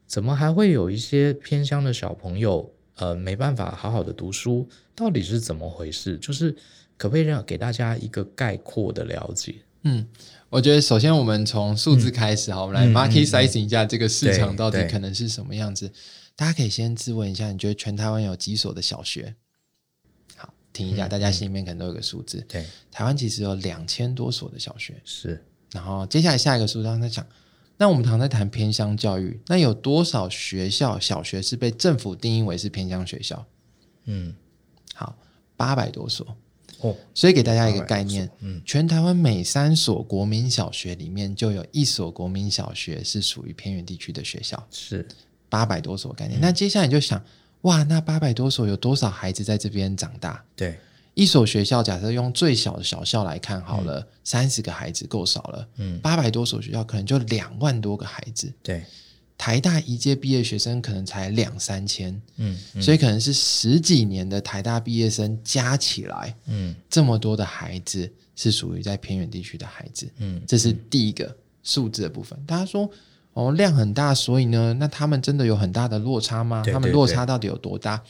怎么还会有一些偏乡的小朋友，呃，没办法好好的读书？到底是怎么回事？就是可不可以让给大家一个概括的了解？嗯，我觉得首先我们从数字开始哈，嗯、我们来 market sizing 一下这个市场到底可能是什么样子。大家可以先自问一下，你觉得全台湾有几所的小学？好听一下，大家心里面可能都有个数字。对，台湾其实有两千多所的小学。是，然后接下来下一个数字，他在讲，那我们常在谈偏乡教育，那有多少学校小学是被政府定义为是偏乡学校？嗯，好，八百多所。哦，所以给大家一个概念，嗯，全台湾每三所国民小学里面就有一所国民小学是属于偏远地区的学校。是，八百多所概念。嗯，那接下来你就想。哇，那八百多所有多少孩子在这边长大？对，一所学校假设用最小的小校来看好了，三十、嗯、个孩子够少了。嗯，八百多所学校可能就两万多个孩子。对，台大一届毕业学生可能才两三千。嗯，嗯，所以可能是十几年的台大毕业生加起来，嗯，这么多的孩子是属于在偏远地区的孩子。嗯，这是第一个数字的部分。大家说。哦，量很大，所以呢，那他们真的有很大的落差吗？对对对，他们落差到底有多大？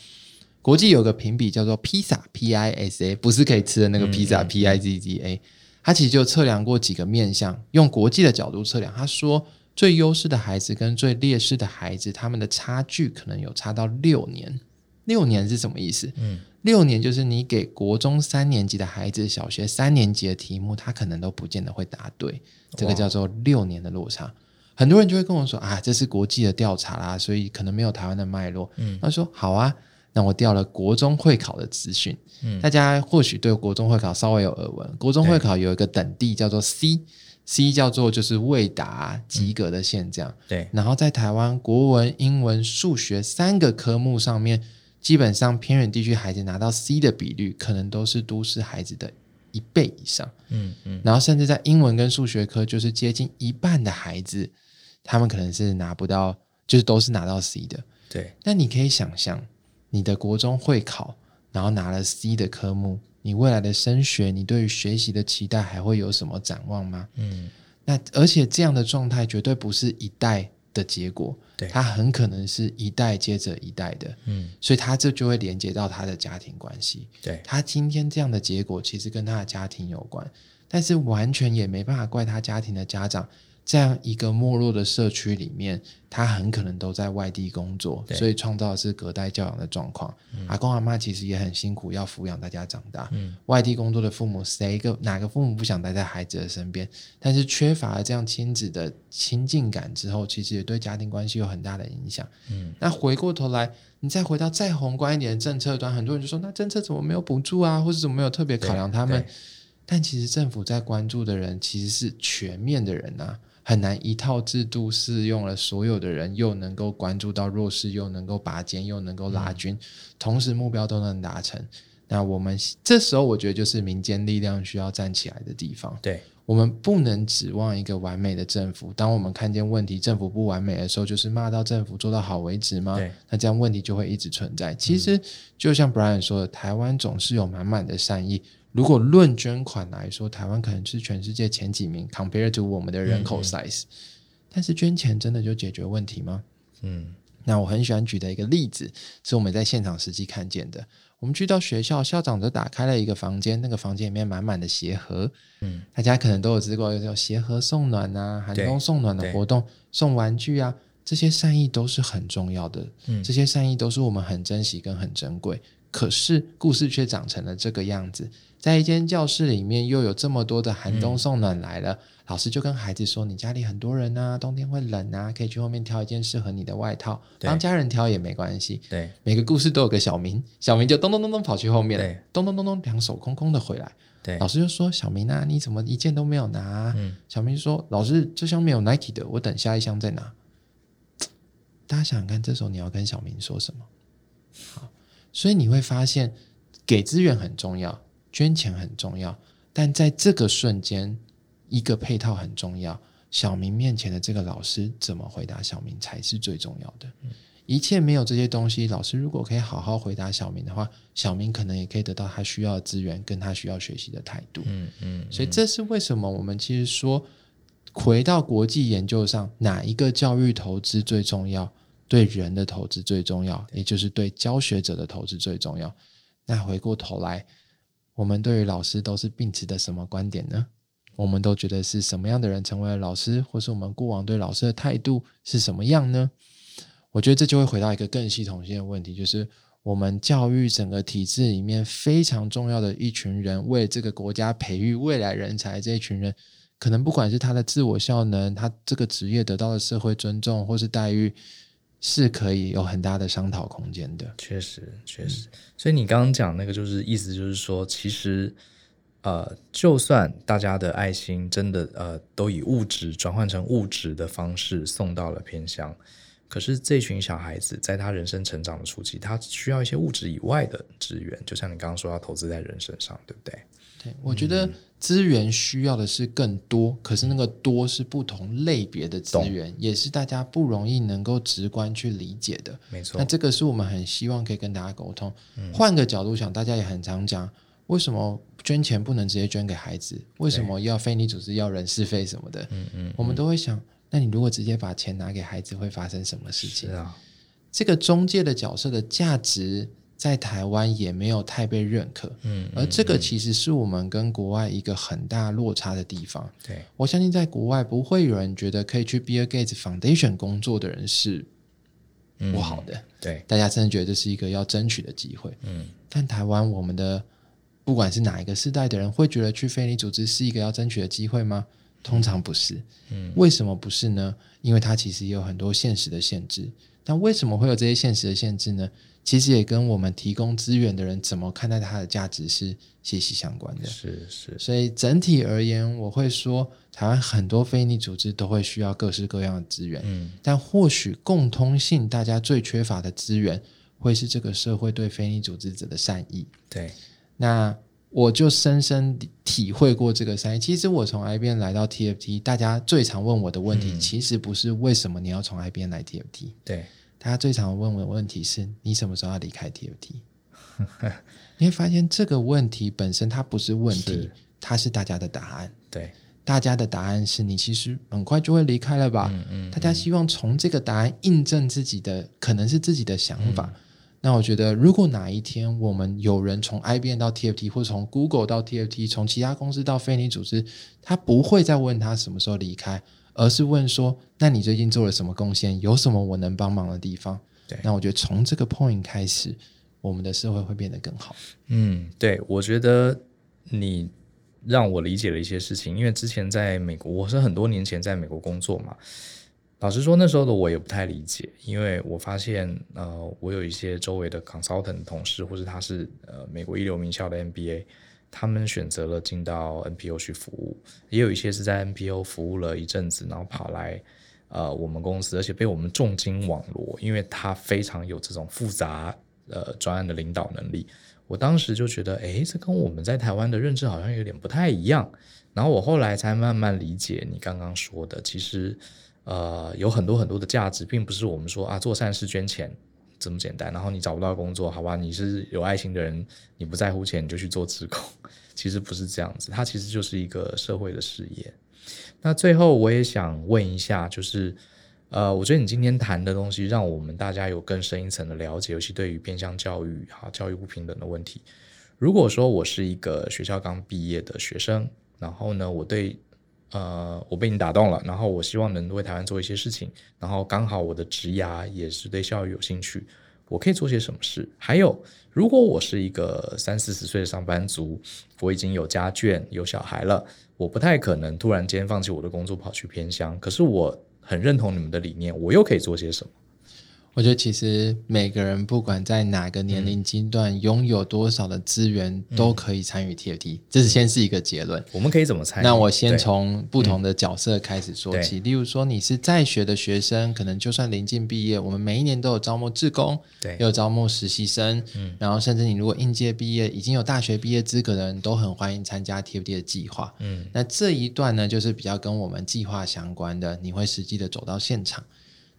国际有个评比叫做 PISA，P-I-S-A，不是可以吃的那个披萨，P-I-Z-Z-A。他其实就测量过几个面向，用国际的角度测量。他说，最优势的孩子跟最劣势的孩子，他们的差距可能有差到六年。六年是什么意思？嗯，六年就是你给国中三年级的孩子，小学三年级的题目，他可能都不见得会答对。这个叫做六年的落差。很多人就会跟我说啊，这是国际的调查啦，所以可能没有台湾的脉络。嗯，他说好啊，那我调了国中会考的资讯，嗯，大家或许对国中会考稍微有耳闻。国中会考有一个等地叫做 C，C 叫做就是未达及格的现象。嗯、对，然后在台湾国文、英文、数学三个科目上面，基本上偏远地区孩子拿到 C 的比率，可能都是都市孩子的一倍以上。嗯嗯，然后甚至在英文跟数学科，就是接近一半的孩子，他们可能是拿不到，就是都是拿到 C 的。对，那你可以想象。你的国中会考，然后拿了 C 的科目，你未来的升学，你对于学习的期待还会有什么展望吗？嗯，那而且这样的状态绝对不是一代的结果，对，它很可能是一代接着一代的，嗯，所以他这就会连接到他的家庭关系，对，他今天这样的结果其实跟他的家庭有关，但是完全也没办法怪他家庭的家长。这样一个没落的社区里面，他很可能都在外地工作，所以创造的是隔代教养的状况。嗯、阿公阿妈其实也很辛苦，要抚养大家长大。嗯、外地工作的父母，谁个哪个父母不想待在孩子的身边？但是缺乏了这样亲子的亲近感之后，其实也对家庭关系有很大的影响。嗯、那回过头来，你再回到再宏观一点的政策端，很多人就说：那政策怎么没有补助啊，或者怎么没有特别考量他们？但其实政府在关注的人，其实是全面的人啊。很难一套制度适用了所有的人，又能够关注到弱势，又能够拔尖，又能够拉均，嗯、同时目标都能达成。那我们这时候，我觉得就是民间力量需要站起来的地方。对，我们不能指望一个完美的政府。当我们看见问题，政府不完美的时候，就是骂到政府做到好为止吗？那这样问题就会一直存在。其实，就像 Brian 说的，台湾总是有满满的善意。如果论捐款来说，台湾可能是全世界前几名，compared to 我们的人口 size。嗯嗯。但是捐钱真的就解决问题吗？嗯，那我很喜欢举的一个例子，是我们在现场实际看见的。我们去到学校，校长就打开了一个房间，那个房间里面满满的鞋盒。嗯，大家可能都有知过，有鞋盒送暖啊，寒冬送暖的活动，送玩具啊，这些善意都是很重要的。嗯，这些善意都是我们很珍惜跟很珍贵。可是故事却长成了这个样子。在一间教室里面，又有这么多的寒冬送暖来了。嗯、老师就跟孩子说：“你家里很多人啊，冬天会冷啊，可以去后面挑一件适合你的外套，帮家人挑也没关系。”对，每个故事都有个小明，小明就咚咚咚咚跑去后面，咚咚咚咚，两手空空的回来。对，老师就说：“小明啊，你怎么一件都没有拿？”嗯，小明说：“老师，这箱没有 Nike 的，我等下一箱再拿。”大家想想看，这时候你要跟小明说什么？好，所以你会发现，给资源很重要。捐钱很重要，但在这个瞬间，一个配套很重要。小明面前的这个老师怎么回答小明才是最重要的。嗯、一切没有这些东西，老师如果可以好好回答小明的话，小明可能也可以得到他需要的资源，跟他需要学习的态度。嗯嗯。嗯，所以这是为什么我们其实说，回到国际研究上，哪一个教育投资最重要？对人的投资最重要，也就是对教学者的投资最重要。那回过头来。我们对于老师都是秉持的什么观点呢？我们都觉得是什么样的人成为了老师，或是我们过往对老师的态度是什么样呢？我觉得这就会回到一个更系统性的问题，就是我们教育整个体制里面非常重要的一群人，为这个国家培育未来人才这一群人，可能不管是他的自我效能，他这个职业得到的社会尊重或是待遇。是可以有很大的商讨空间的，确实，确实。所以你刚刚讲那个，就是意思就是说，其实，呃，就算大家的爱心真的呃都以物质转换成物质的方式送到了偏乡，可是这群小孩子在他人生成长的初期，他需要一些物质以外的资源，就像你刚刚说要投资在人身上，对不对？对，我觉得。资源需要的是更多，可是那个多是不同类别的资源，也是大家不容易能够直观去理解的。没错，那这个是我们很希望可以跟大家沟通。嗯、换个角度想，大家也很常讲，为什么捐钱不能直接捐给孩子？为什么要非你组织要人事费什么的？嗯嗯，我们都会想，那你如果直接把钱拿给孩子，会发生什么事情？啊，这个中介的角色的价值。在台湾也没有太被认可，嗯，而这个其实是我们跟国外一个很大落差的地方。对，我相信在国外不会有人觉得可以去 Bill Gates Foundation 工作的人是不好的，嗯、对，大家真的觉得这是一个要争取的机会，嗯，但台湾我们的不管是哪一个世代的人，会觉得去非营利组织是一个要争取的机会吗？通常不是，嗯，为什么不是呢？因为它其实也有很多现实的限制。但为什么会有这些现实的限制呢？其实也跟我们提供资源的人怎么看待它的价值是息息相关的。是是，所以整体而言，我会说，台湾很多非营利组织都会需要各式各样的资源。嗯，但或许共通性，大家最缺乏的资源，会是这个社会对非营利组织者的善意。对，那我就深深体会过这个善意。其实我从 IBN 来到 TFT，大家最常问我的问题，嗯、其实不是为什么你要从 IBN 来 TFT。对。他最常问我的问题是：你什么时候要离开 TFT？[LAUGHS] 你会发现这个问题本身它不是问题，是它是大家的答案。对，大家的答案是你其实很快就会离开了吧？嗯嗯。大家希望从这个答案印证自己的可能是自己的想法。嗯、那我觉得，如果哪一天我们有人从 IBM 到 TFT，或者从 Google 到 TFT，从其他公司到非营利组织，他不会再问他什么时候离开。而是问说，那你最近做了什么贡献？有什么我能帮忙的地方？对，那我觉得从这个 point 开始，我们的社会会变得更好。嗯，对，我觉得你让我理解了一些事情，因为之前在美国，我是很多年前在美国工作嘛。老实说，那时候的我也不太理解，因为我发现，呃，我有一些周围的 consultant 同事，或者他是呃美国一流名校的 MBA。他们选择了进到 NPO 去服务，也有一些是在 NPO 服务了一阵子，然后跑来呃我们公司，而且被我们重金网罗，因为他非常有这种复杂呃专案的领导能力。我当时就觉得，哎，这跟我们在台湾的认知好像有点不太一样。然后我后来才慢慢理解你刚刚说的，其实呃有很多很多的价值，并不是我们说啊做善事捐钱。这么简单，然后你找不到工作，好吧？你是有爱心的人，你不在乎钱，你就去做职工。[LAUGHS] 其实不是这样子，它其实就是一个社会的事业。那最后我也想问一下，就是呃，我觉得你今天谈的东西，让我们大家有更深一层的了解，尤其对于偏乡教育、哈教育不平等的问题。如果说我是一个学校刚毕业的学生，然后呢，我对呃，我被你打动了，然后我希望能为台湾做一些事情，然后刚好我的职涯也是对教育有兴趣，我可以做些什么事？还有，如果我是一个三四十岁的上班族，我已经有家眷、有小孩了，我不太可能突然间放弃我的工作跑去偏乡，可是我很认同你们的理念，我又可以做些什么？我觉得其实每个人不管在哪个年龄阶段，拥有多少的资源，都可以参与 TFT。这是先是一个结论。我们可以怎么参与？那我先从不同的角色开始说起。例如说，你是在学的学生，可能就算临近毕业，我们每一年都有招募志工，对，也有招募实习生。嗯，然后甚至你如果应届毕业，已经有大学毕业资格的人，都很欢迎参加 TFT 的计划。嗯，那这一段呢，就是比较跟我们计划相关的，你会实际的走到现场。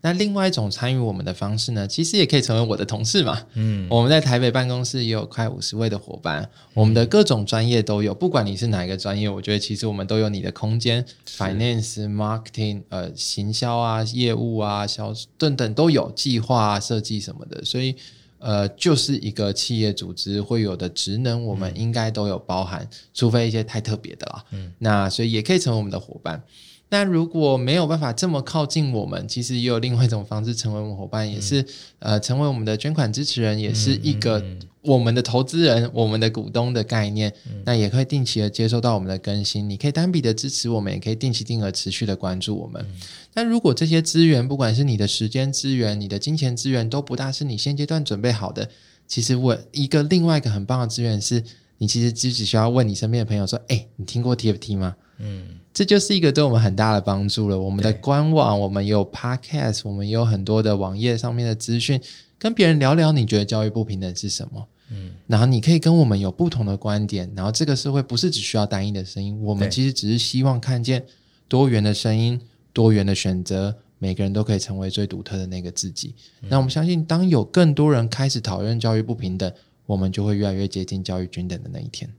那另外一种参与我们的方式呢，其实也可以成为我的同事嘛。嗯，我们在台北办公室也有快五十位的伙伴，我们的各种专业都有，不管你是哪一个专业，我觉得其实我们都有你的空间，finance、marketing、呃，行销啊、业务啊、销等等都有，计划啊、设计什么的，所以呃，就是一个企业组织会有的职能，我们应该都有包含，除非一些太特别的啦。嗯，那所以也可以成为我们的伙伴。那如果没有办法这么靠近我们，其实也有另外一种方式成为我们伙伴，也是、嗯、呃成为我们的捐款支持人，也是一个我们的投资人、嗯、我们的股东的概念。嗯、那也可以定期的接收到我们的更新，你可以单笔的支持我们，也可以定期定额持续的关注我们。嗯、但如果这些资源，不管是你的时间资源、你的金钱资源，都不大是你现阶段准备好的，其实我一个另外一个很棒的资源是，你其实只只需要问你身边的朋友说：“哎，你听过 TFT 吗？”嗯。这就是一个对我们很大的帮助了。我们的官网，我们有 podcast，我们有很多的网页上面的资讯，跟别人聊聊，你觉得教育不平等是什么？嗯，然后你可以跟我们有不同的观点，然后这个社会不是只需要单一的声音，我们其实只是希望看见多元的声音、多元的选择，每个人都可以成为最独特的那个自己。那我们相信，当有更多人开始讨论教育不平等，我们就会越来越接近教育均等的那一天。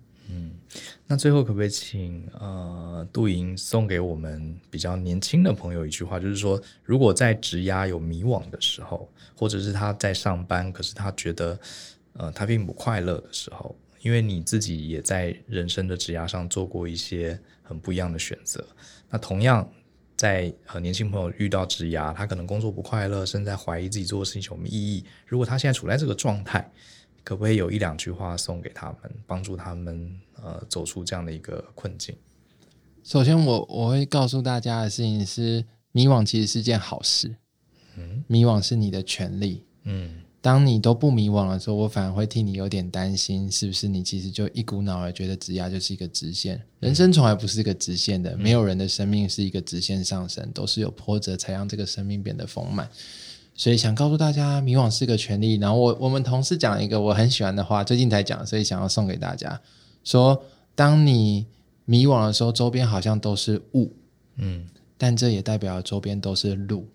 那最后可不可以请呃杜莹送给我们比较年轻的朋友一句话，就是说，如果在职涯有迷惘的时候，或者是他在上班，可是他觉得呃他并不快乐的时候，因为你自己也在人生的职涯上做过一些很不一样的选择。那同样在和年轻朋友遇到职涯，他可能工作不快乐，甚至怀疑自己做的事情有什么意义。如果他现在处在这个状态，可不可以有一两句话送给他们，帮助他们呃走出这样的一个困境？首先我，我我会告诉大家的事情是，迷惘其实是件好事。嗯，迷惘是你的权利。嗯，当你都不迷惘的时候，我反而会替你有点担心，是不是你其实就一股脑儿觉得职涯就是一个直线？人生从来不是一个直线的，没有人的生命是一个直线上升，都是有波折才让这个生命变得丰满。所以想告诉大家，迷惘是个权利。然后我我们同事讲一个我很喜欢的话，最近才讲，所以想要送给大家，说当你迷惘的时候，周边好像都是雾，嗯，但这也代表周边都是路，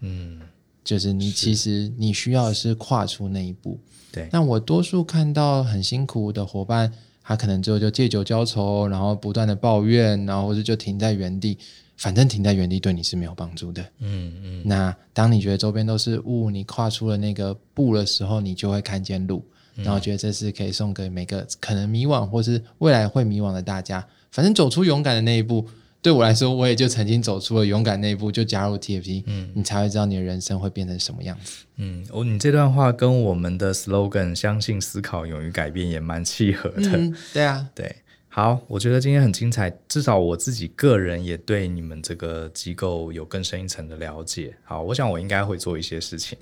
嗯，就是你其实你需要的是跨出那一步。对，那我多数看到很辛苦的伙伴，他可能之后就借酒浇愁，然后不断的抱怨，然后或者就停在原地。反正停在原地对你是没有帮助的。嗯嗯。那当你觉得周边都是雾，你跨出了那个步的时候，你就会看见路。然后觉得这是可以送给每个可能迷惘或是未来会迷惘的大家。反正走出勇敢的那一步，对我来说，我也就曾经走出了勇敢那一步，就加入 TFC。嗯，你才会知道你的人生会变成什么样子。嗯，哦，你这段话跟我们的 slogan“ 相信、思考、勇于改变”也蛮契合的。嗯，对啊，[LAUGHS] 对。好，我觉得今天很精彩，至少我自己个人也对你们这个机构有更深一层的了解。好，我想我应该会做一些事情。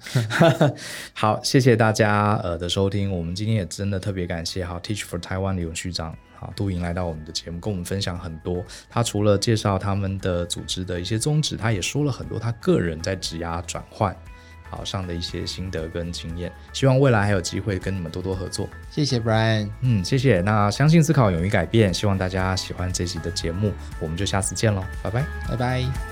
[LAUGHS] 好，谢谢大家呃的收听，我们今天也真的特别感谢好 Teach for Taiwan 的永续长好杜莹来到我们的节目，跟我们分享很多。他除了介绍他们的组织的一些宗旨，他也说了很多他个人在职涯转换。好上的一些心得跟经验，希望未来还有机会跟你们多多合作。谢谢 Brian，嗯，谢谢。那相信思考，勇于改变，希望大家喜欢这集的节目，我们就下次见喽，拜拜，拜拜。